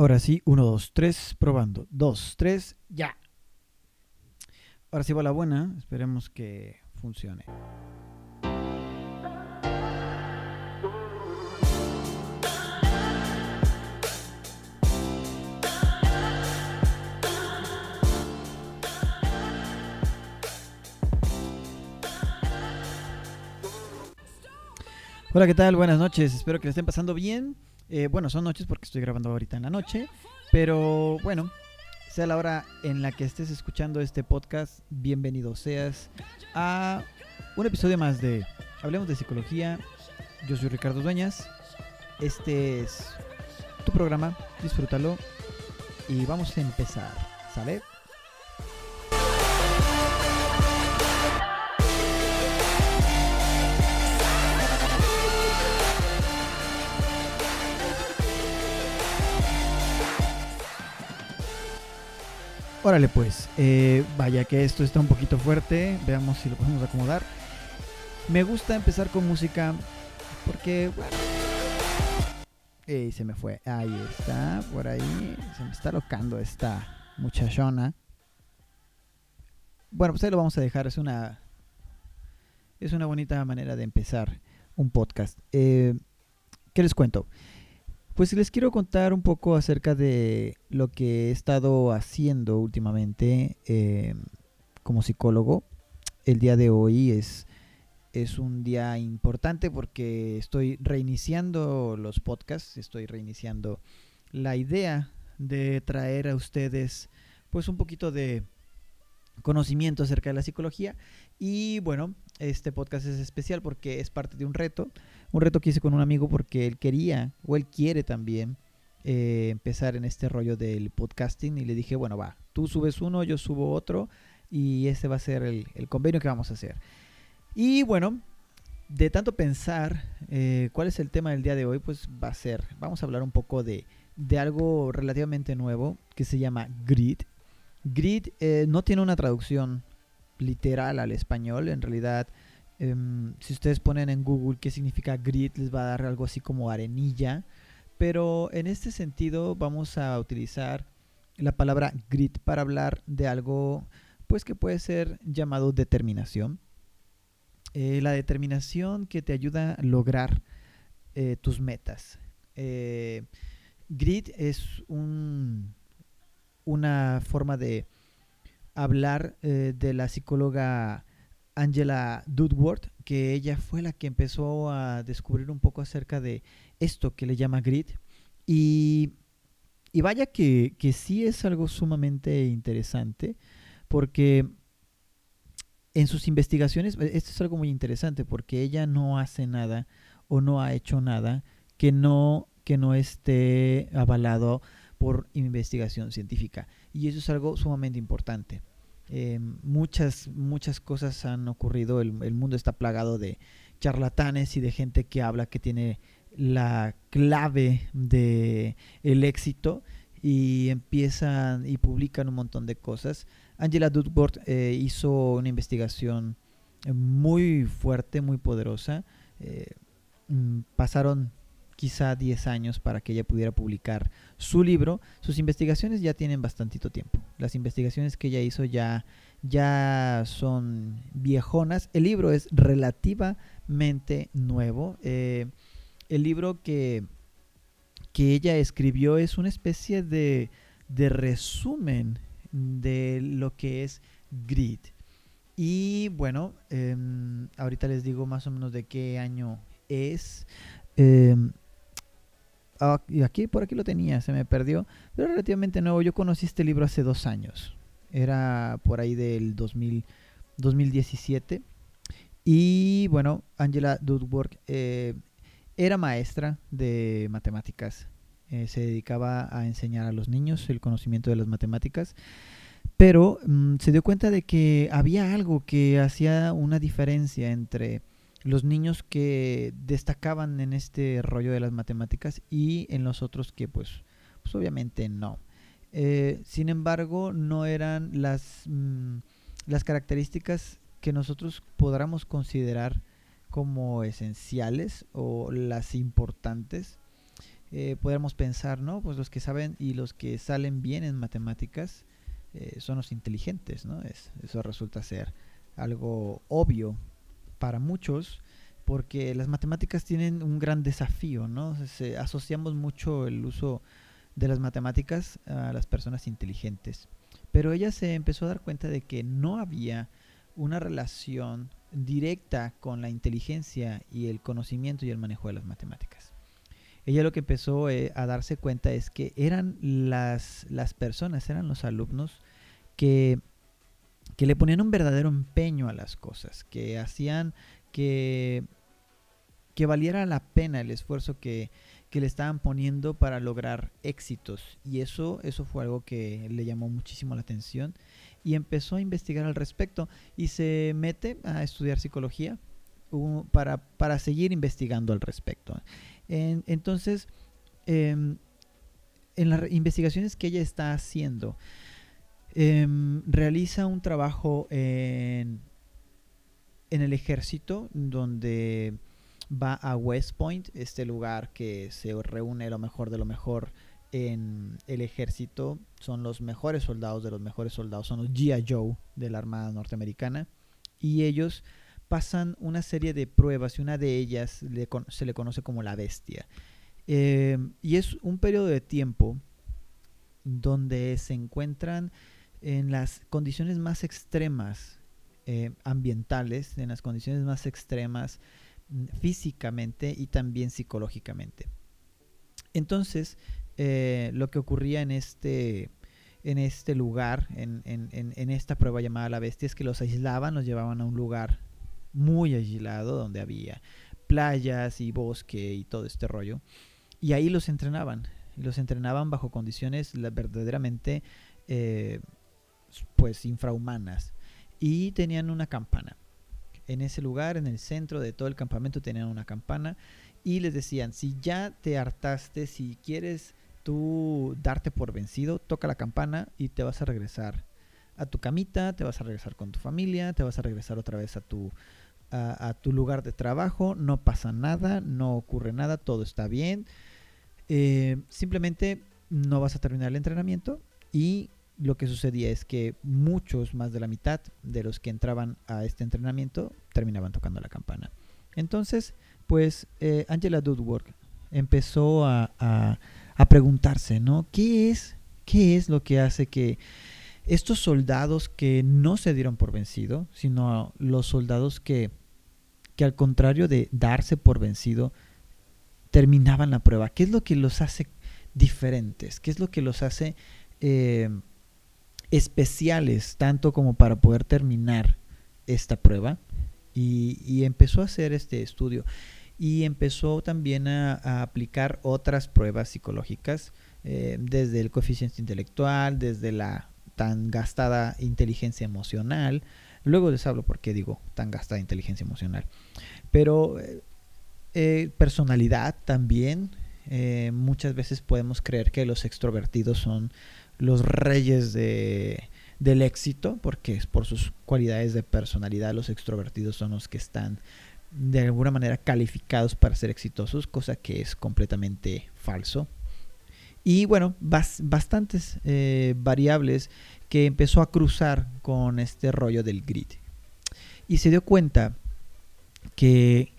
Ahora sí, 1, 2, 3, probando. 2, 3, ya. Ahora sí va la buena, esperemos que funcione. Hola, ¿qué tal? Buenas noches, espero que le estén pasando bien. Eh, bueno, son noches porque estoy grabando ahorita en la noche, pero bueno, sea la hora en la que estés escuchando este podcast, bienvenido seas a un episodio más de Hablemos de Psicología. Yo soy Ricardo Dueñas, este es tu programa, disfrútalo y vamos a empezar, ¿sale? Órale pues, eh, vaya que esto está un poquito fuerte, veamos si lo podemos acomodar. Me gusta empezar con música porque, bueno... se me fue, ahí está, por ahí, se me está locando esta muchachona. Bueno, pues ahí lo vamos a dejar, es una... Es una bonita manera de empezar un podcast. Eh, ¿Qué les cuento? Pues les quiero contar un poco acerca de lo que he estado haciendo últimamente eh, como psicólogo. El día de hoy es, es un día importante porque estoy reiniciando los podcasts, estoy reiniciando la idea de traer a ustedes pues un poquito de conocimiento acerca de la psicología y bueno, este podcast es especial porque es parte de un reto un reto que hice con un amigo porque él quería o él quiere también eh, empezar en este rollo del podcasting y le dije, bueno, va, tú subes uno, yo subo otro y este va a ser el, convenio que vamos a hacer. Y bueno, de tanto pensar eh, cuál es el tema del día de hoy, pues va a ser, vamos a hablar un poco de, de algo relativamente nuevo que se llama grid. Grid eh, no tiene una traducción literal al español, en realidad Em, si ustedes ponen en Google qué significa grid, les va a dar algo así como arenilla. Pero en este sentido vamos a utilizar la palabra grid para hablar de algo pues que puede ser llamado determinación. Eh, la determinación que te ayuda a lograr eh, tus metas. Eh, grid es un, una forma de hablar de la psicóloga Angela Dudworth, que ella fue la que empezó a descubrir un poco acerca de esto que le llama grit. Y, vaya que, que sí es algo sumamente interesante, porque en sus investigaciones, e, esto es algo muy interesante, porque ella no hace nada o no ha hecho nada que no, que no esté avalado por investigación científica. Y eso es algo sumamente importante. Eh, muchas, muchas cosas han ocurrido. El, mundo está plagado de charlatanes y de gente que habla que tiene la clave de el éxito y empiezan y publican un montón de cosas. Angela Duckworth eh, hizo una investigación muy fuerte, muy poderosa. Eh, mm, pasaron quizá 10 años para que ella pudiera publicar su libro. Sus investigaciones ya tienen bastantito tiempo. Las investigaciones que ella hizo ya, ya son viejonas. El libro es relativamente nuevo. Eh, el libro que, que ella escribió es una especie de, de resumen de lo que es grid. Y bueno, em, ahorita les digo más o menos de qué año es. Em, Ah, y aquí por aquí lo tenía, se me perdió, pero relativamente nuevo. Yo conocí este libro hace dos años, era por ahí del 2000, 2017. Y bueno, Angela Dudworth eh, era maestra de matemáticas, eh, se dedicaba a enseñar a los niños el conocimiento de las matemáticas, pero mm, se dio cuenta de que había algo que hacía una diferencia entre los niños que destacaban en este rollo de las matemáticas y en los otros que pues, pues obviamente no. Eh, sin embargo, no eran las, mm, las características que nosotros podamos considerar como esenciales o las importantes. eh, podemos pensar, ¿no? Pues los que saben y los que salen bien en matemáticas eh, son los inteligentes, ¿no? Es, eso resulta ser algo obvio para muchos porque las matemáticas tienen un gran desafío, ¿no? Se, asociamos mucho el uso de las matemáticas a las personas inteligentes. Pero ella se empezó a dar cuenta de que no había una relación directa con la inteligencia y el conocimiento y el manejo de las matemáticas. Ella lo que empezó eh, a darse cuenta es que eran las, las personas, eran los alumnos que, que le ponían un verdadero empeño a las cosas, que hacían que, valiera la pena el esfuerzo que, que le estaban poniendo para lograr éxitos. Y eso, eso fue algo que le llamó muchísimo la atención y empezó a investigar al respecto y se mete a estudiar psicología para, para seguir investigando al respecto. entonces, em, en las investigaciones que ella está haciendo, em, realiza un trabajo en, en el ejército donde va a West Point, este lugar que se reúne lo mejor de lo mejor en el ejército. Son los mejores soldados de los mejores soldados, son los G.I. Joe de la Armada Norteamericana. Y ellos pasan una serie de pruebas y una de ellas se le conoce como la bestia. Eh, y es un periodo de tiempo donde se encuentran en las condiciones más extremas eh, ambientales, en las condiciones más extremas físicamente y también psicológicamente. Entonces, eh, lo que ocurría en este, en este lugar, en, esta prueba llamada la bestia, es que los aislaban, los llevaban a un lugar muy aislado donde había playas y bosque y todo este rollo. Y ahí los entrenaban. Los entrenaban bajo condiciones verdaderamente eh, pues infrahumanas. Y tenían una campana en ese lugar, en el centro de todo el campamento, tenían una campana y les decían, si ya te hartaste, si quieres tú darte por vencido, toca la campana y te vas a regresar a tu camita, te vas a regresar con tu familia, te vas a regresar otra vez a tu, a, tu lugar de trabajo, no pasa nada, no ocurre nada, todo está bien. Eh, simplemente no vas a terminar el entrenamiento y lo que sucedía es que muchos, más de la mitad de los que entraban a este entrenamiento, terminaban tocando la campana. Entonces, pues eh, Angela Dudworth empezó a, a, preguntarse, ¿no? ¿Qué es, ¿Qué es lo que hace que estos soldados que no se dieron por vencido, sino los soldados que, que al contrario de darse por vencido, terminaban la prueba? ¿Qué es lo que los hace diferentes? ¿Qué es lo que los hace... Eh, especiales, tanto como para poder terminar esta prueba. Y, empezó a hacer este estudio. Y empezó también a, aplicar otras pruebas psicológicas, eh, desde el coeficiente intelectual, desde la tan gastada inteligencia emocional. Luego les hablo por qué digo tan gastada inteligencia emocional. Pero eh, eh, personalidad también. muchas veces podemos creer que los extrovertidos son los reyes de, del éxito, porque por sus cualidades de personalidad, los extrovertidos son los que están de alguna manera calificados para ser exitosos, cosa que es completamente falso. Y bueno, bastantes eh, variables que empezó a cruzar con este rollo del grid. Y se dio cuenta que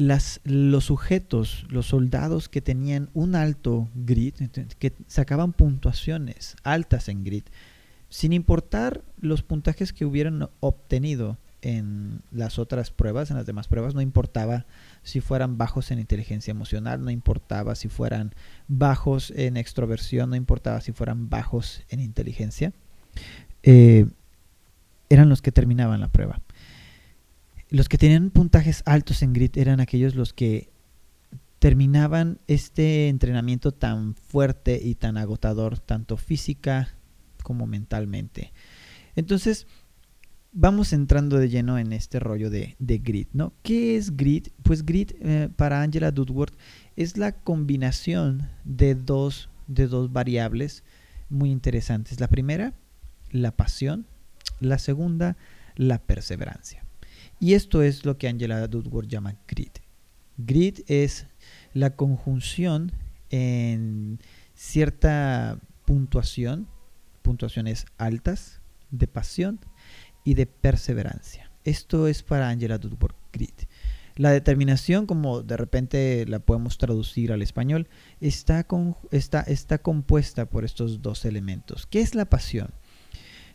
las, los sujetos, los soldados que tenían un alto grid, que sacaban puntuaciones altas en grid, sin importar los puntajes que hubieran obtenido en las otras pruebas, en las demás pruebas, no importaba si fueran bajos en inteligencia emocional, no importaba si fueran bajos en extroversión, no importaba si fueran bajos en inteligencia, eh, eran los que terminaban la prueba. Los que tenían puntajes altos en grit eran aquellos los que terminaban este entrenamiento tan fuerte y tan agotador, tanto física como mentalmente. Entonces, vamos entrando de lleno en este rollo de, de grit, ¿no? ¿Qué es grit? Pues grit eh, para Angela Dudworth es la combinación de dos, de dos variables muy interesantes. La primera, la pasión. La segunda, la perseverancia. Y esto es lo que Angela Dudworth llama grit. Grit es la conjunción en cierta puntuación, puntuaciones altas de pasión y de perseverancia. Esto es para Angela Duckworth Grit. La determinación, como de repente la podemos traducir al español, está, con, está, está compuesta por estos dos elementos. ¿Qué es la pasión?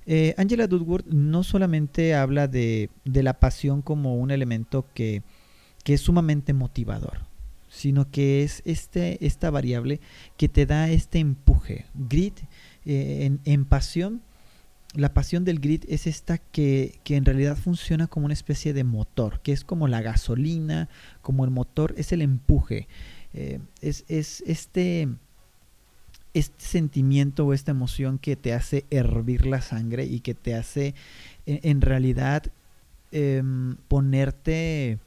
Eh, Angela Duckworth no solamente habla de, la pasión como un elemento que, es sumamente motivador, sino que es este, esta variable que te da este empuje. Grit eh, en, en pasión la pasión del grit es esta que, en realidad funciona como una especie de motor, que es como la gasolina, como el motor, es el empuje. Eh, es, este, este sentimiento o esta emoción que te hace hervir la sangre y que te hace en, realidad em, ponerte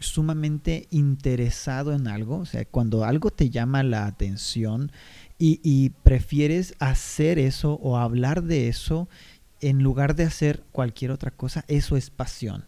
sumamente interesado en algo, o sea, cuando algo te llama la atención y, y, prefieres hacer eso o hablar de eso en lugar de hacer cualquier otra cosa, eso es pasión.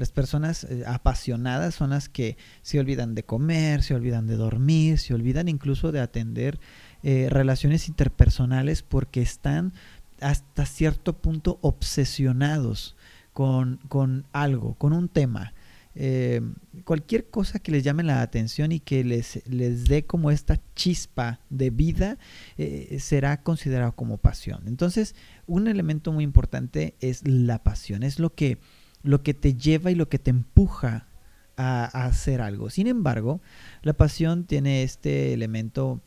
Las personas eh, apasionadas son las que se olvidan de comer, se olvidan de dormir, se olvidan incluso de atender eh, relaciones interpersonales porque están hasta cierto punto obsesionados con, con algo, con un tema. Eh, cualquier cosa que les llame la atención y que les, les dé como esta chispa de vida eh, será considerado como pasión. Entonces, un elemento muy importante es la pasión, es lo que, lo que te lleva y lo que te empuja a, a hacer algo. Sin embargo, la pasión tiene este elemento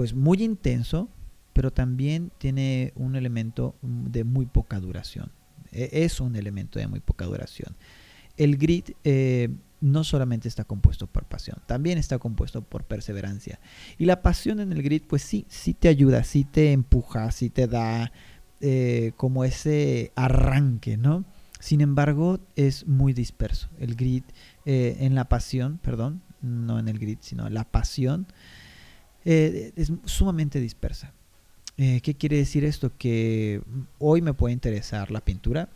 pues muy intenso, pero también tiene un elemento de muy poca duración. E, es un elemento de muy poca duración el grit eh, no solamente está compuesto por pasión, también está compuesto por perseverancia. Y la pasión en el grit, pues sí, sí te ayuda, sí te empuja, sí te da eh, como ese arranque, ¿no? Sin embargo, es muy disperso. El grit eh, en la pasión, perdón, no en el grit, sino la pasión, es sumamente dispersa. ¿Qué quiere decir esto? Que hoy me puede interesar la pintura,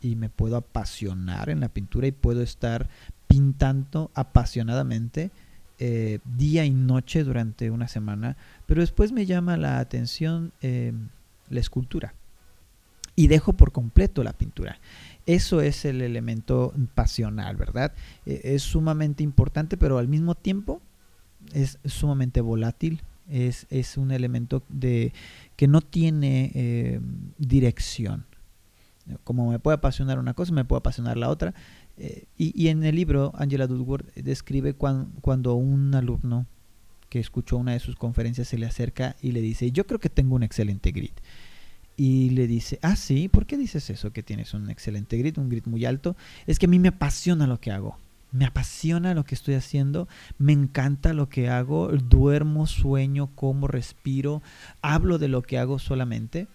y me puedo apasionar en la pintura y puedo estar pintando apasionadamente eh, día y noche durante una semana, pero después me llama la atención eh, la escultura y dejo por completo la pintura. Eso es el elemento pasional, ¿verdad? E, es sumamente importante, pero al mismo tiempo es sumamente volátil. Es, es un elemento de, que no tiene eh, dirección. Como me puede apasionar una cosa, me puede apasionar la otra. Eh, y, en el libro, Angela Duckworth describe cuando un alumno que escuchó una de sus conferencias se le acerca y le dice, yo creo que tengo un excelente grit. Y le dice, ah, sí, ¿por qué dices eso? Que tienes un excelente grit, un grit muy alto. Es que a mí me apasiona lo que hago. Me apasiona lo que estoy haciendo, me encanta lo que hago, duermo, sueño, como, respiro, hablo de lo que hago solamente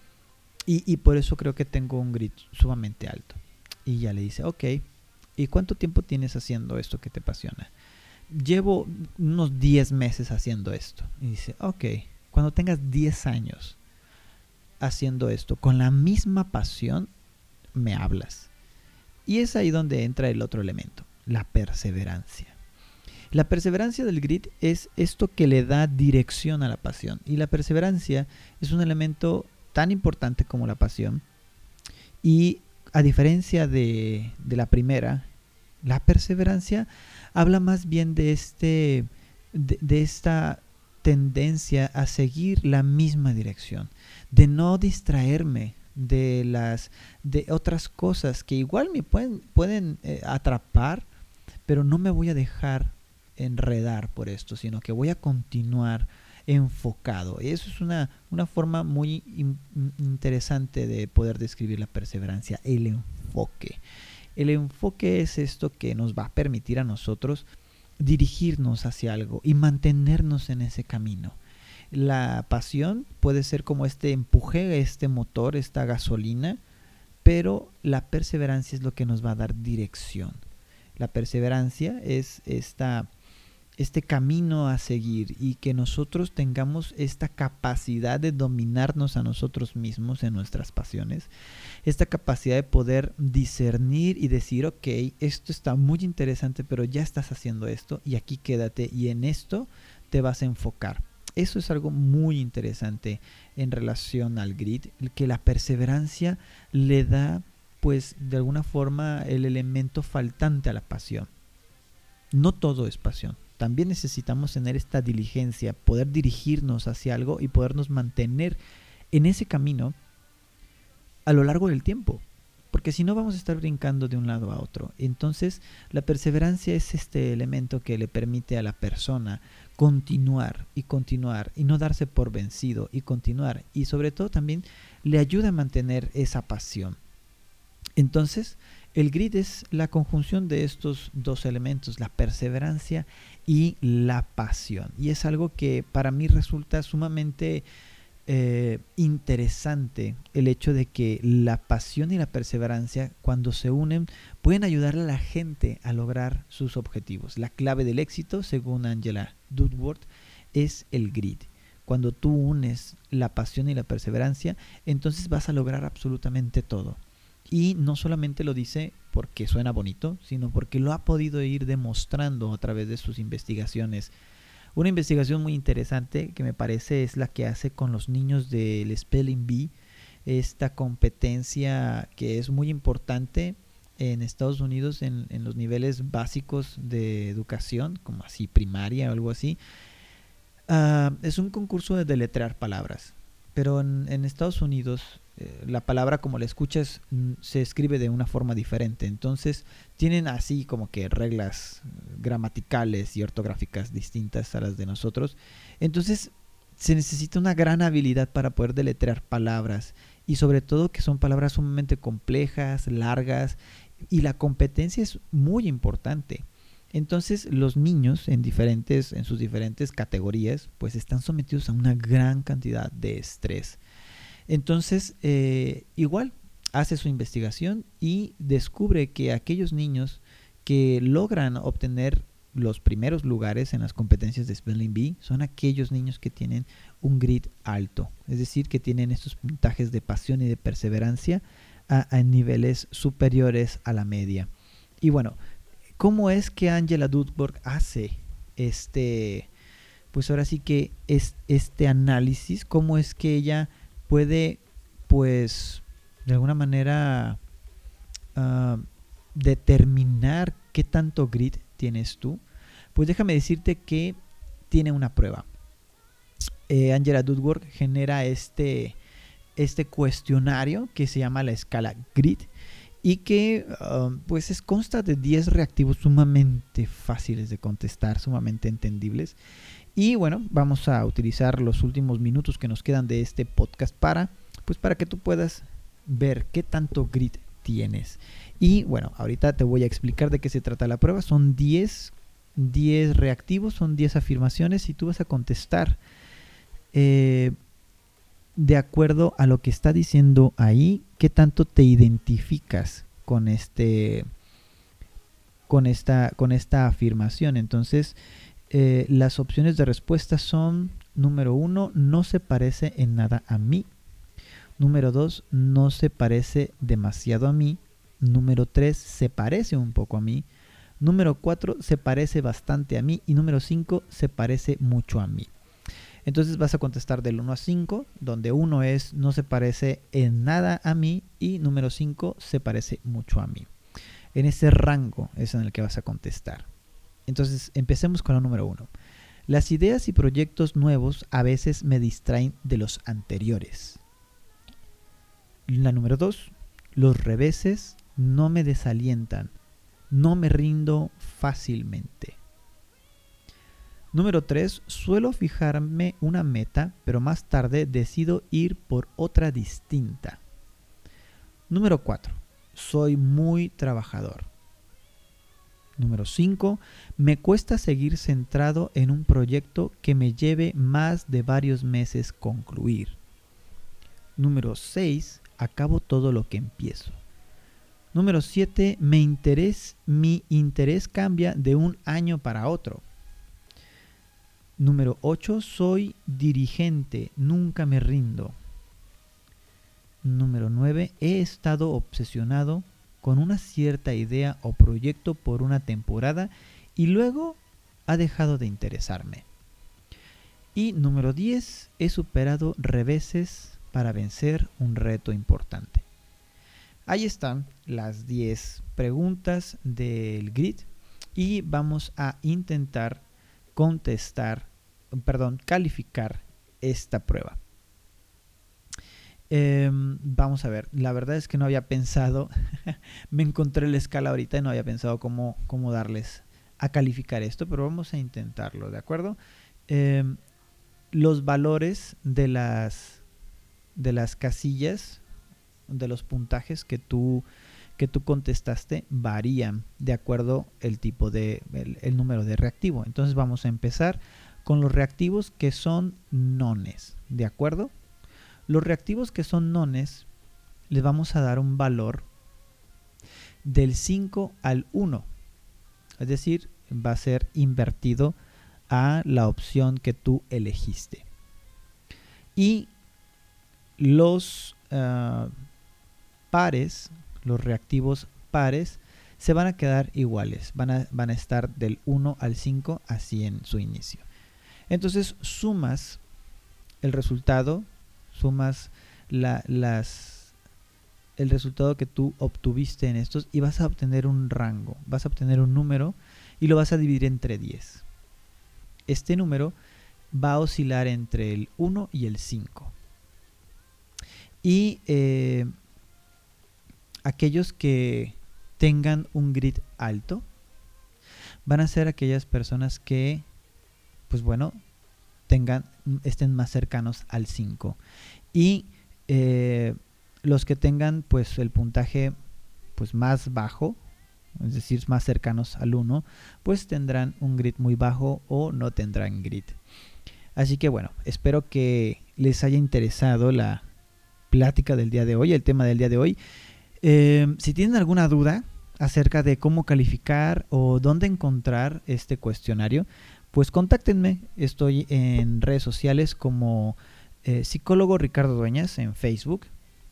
y, por eso creo que tengo un grit sumamente alto. Y ya le dice, ok, ¿y cuánto tiempo tienes haciendo esto que te apasiona? Llevo unos 10 meses haciendo esto. Y dice, ok, cuando tengas 10 años haciendo esto con la misma pasión, me hablas. Y es ahí donde entra el otro elemento, la perseverancia. La perseverancia del grit es esto que le da dirección a la pasión. Y la perseverancia es un elemento tan importante como la pasión. Y a diferencia de, la primera, la perseverancia habla más bien de, este, de, esta tendencia a seguir la misma dirección, de no distraerme de las de otras cosas que igual me pueden, pueden eh, atrapar, pero no me voy a dejar enredar por esto, sino que voy a continuar enfocado. Eso es una, una forma muy interesante de poder describir la perseverancia, el enfoque. El enfoque es esto que nos va a permitir a nosotros dirigirnos hacia algo y mantenernos en ese camino. La pasión puede ser como este empuje, este motor, esta gasolina, pero la perseverancia es lo que nos va a dar dirección. La perseverancia es esta este camino a seguir y que nosotros tengamos esta capacidad de dominarnos a nosotros mismos en nuestras pasiones, esta capacidad de poder discernir y decir, ok, esto está muy interesante, pero ya estás haciendo esto y aquí quédate y en esto te vas a enfocar. eso es algo muy interesante en relación al grit, que la perseverancia le da pues de alguna forma el elemento faltante a la pasión. No todo es pasión. También necesitamos tener esta diligencia, poder dirigirnos hacia algo y podernos mantener en ese camino a lo largo del tiempo. Porque si no vamos a estar brincando de un lado a otro. Entonces la perseverancia es este elemento que le permite a la persona continuar y continuar y no darse por vencido y continuar. Y sobre todo también le ayuda a mantener esa pasión. Entonces, el grid es la conjunción de estos dos elementos, la perseverancia y la pasión. Y es algo que para mí resulta sumamente eh, interesante el hecho de que la pasión y la perseverancia cuando se unen pueden ayudarle a la gente a lograr sus objetivos. La clave del éxito, según Angela Dudworth, es el grid. Cuando tú unes la pasión y la perseverancia, entonces vas a lograr absolutamente todo. Y no solamente lo dice porque suena bonito, sino porque lo ha podido ir demostrando a través de sus investigaciones. Una investigación muy interesante que me parece es la que hace con los niños del Spelling Bee, esta competencia que es muy importante en Estados Unidos en, los niveles básicos de educación, como así primaria o algo así. Ah, es un concurso de deletrear palabras, pero en Estados Unidos eh, la palabra como la escuchas mm, se escribe de una forma diferente. Entonces tienen así como que reglas gramaticales y ortográficas distintas a las de nosotros. Entonces se necesita una gran habilidad para poder deletrear palabras y sobre todo que son palabras sumamente complejas, largas y la competencia es muy importante. Entonces los niños en diferentes en sus diferentes categorías pues están sometidos a una gran cantidad de estrés. Entonces, eh, igual, hace su investigación y descubre que aquellos niños que logran obtener los primeros lugares en las competencias de Spelling Bee son aquellos niños que tienen un grit alto, es decir, que tienen estos puntajes de pasión y de perseverancia a, niveles superiores a la media. Y bueno, ¿cómo es que Angela Dudborg hace este, pues ahora sí que es este análisis? ¿Cómo es que ella puede, pues, de alguna manera ah, determinar qué tanto grit tienes tú, pues déjame decirte que tiene una prueba. Eh, Angela Dudworth genera este, este cuestionario que se llama la escala grit y que ah, pues es, consta de 10 reactivos sumamente fáciles de contestar, sumamente entendibles y bueno, vamos a utilizar los últimos minutos que nos quedan de este podcast para, pues para que tú puedas ver qué tanto grit tienes. Y bueno, ahorita te voy a explicar de qué se trata la prueba. Son 10, 10 reactivos, son 10 afirmaciones y tú vas a contestar eh, de acuerdo a lo que está diciendo ahí, qué tanto te identificas con este con esta con esta afirmación. Entonces, eh, las opciones de respuesta son, número uno, no se parece en nada a mí. Número dos, no se parece demasiado a mí. Número tres, se parece un poco a mí. Número cuatro, se parece bastante a mí. Y número cinco, se parece mucho a mí. Entonces vas a contestar del 1 a 5, donde 1 es no se parece en nada a mí y número 5 se parece mucho a mí. En ese rango es en el que vas a contestar. Entonces, empecemos con la número uno. Las ideas y proyectos nuevos a veces me distraen de los anteriores. La número dos. Los reveses no me desalientan. No me rindo fácilmente. Número 3. Suelo fijarme una meta, pero más tarde decido ir por otra distinta. Número 4. Soy muy trabajador. Número 5. Me cuesta seguir centrado en un proyecto que me lleve más de varios meses concluir. Número 6. Acabo todo lo que empiezo. Número 7. mi interés cambia de un año para otro. Número 8. Soy dirigente, nunca me rindo. Número 9. He estado obsesionado con una cierta idea o proyecto por una temporada y luego ha dejado de interesarme. Y número 10, he superado reveses para vencer un reto importante. Ahí están las 10 preguntas del grid y vamos a intentar contestar, perdón, calificar esta prueba. Em, vamos a ver, la verdad es que no había pensado, me encontré la escala ahorita y no había pensado cómo, cómo darles a calificar esto, pero vamos a intentarlo, ¿de acuerdo? Em, los valores de las, de las casillas, de los puntajes que tú, que tú contestaste varían de acuerdo el tipo de, el número de reactivo. Entonces vamos a empezar con los reactivos que son nones, ¿de acuerdo? Los reactivos que son nones les vamos a dar un valor del 5 al 1. Es decir, va a ser invertido a la opción que tú elegiste. Y los ah, pares, los reactivos pares, se van a quedar iguales. Van a, van a estar del 1 al 5 así en su inicio. Entonces sumas el resultado, sumas las, el resultado que tú obtuviste en estos y vas a obtener un rango, vas a obtener un número y lo vas a dividir entre 10. Este número va a oscilar entre el 1 y el 5. Y eh, aquellos que tengan un grid alto van a ser aquellas personas que pues bueno, tengan, estén más cercanos al 5. Y eh, los que tengan pues el puntaje pues más bajo, es decir, más cercanos al 1, pues tendrán un grid muy bajo o no tendrán grid. Así que bueno, espero que les haya interesado la plática del día de hoy, el tema del día de hoy. Eh, si tienen alguna duda acerca de cómo calificar o dónde encontrar este cuestionario, pues contáctenme. Estoy en redes sociales como eh, psicólogo Ricardo Dueñas en Facebook.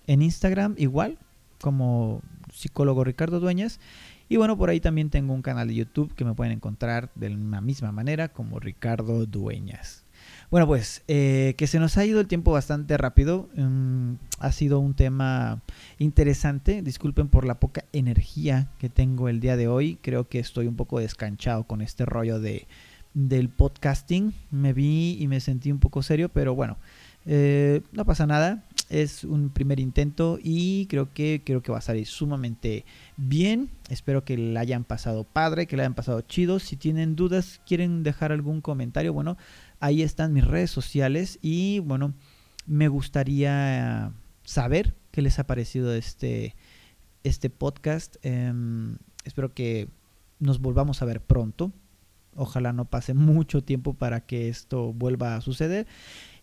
En Instagram igual, como psicólogo Ricardo Dueñas. Y bueno, por ahí también tengo un canal de YouTube que me pueden encontrar de la misma manera como Ricardo Dueñas. Bueno, pues eh, que se nos ha ido el tiempo bastante rápido. Mm, ha sido un tema interesante. Disculpen por la poca energía que tengo el día de hoy. Creo que estoy un poco descanchado con este rollo de del podcasting. Me vi y me sentí un poco serio, pero bueno, eh, no pasa nada. Es un primer intento y creo que, creo que va a salir sumamente bien. Espero que la hayan pasado padre, que la hayan pasado chido. Si tienen dudas, quieren dejar algún comentario, bueno, ahí están mis redes sociales y bueno, me gustaría saber qué les ha parecido este, este podcast. Em, espero que nos volvamos a ver pronto. Ojalá no pase mucho tiempo para que esto vuelva a suceder.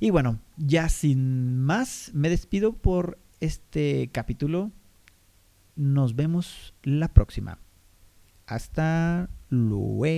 Y bueno, ya sin más, me despido por este capítulo. Nos vemos la próxima. Hasta luego.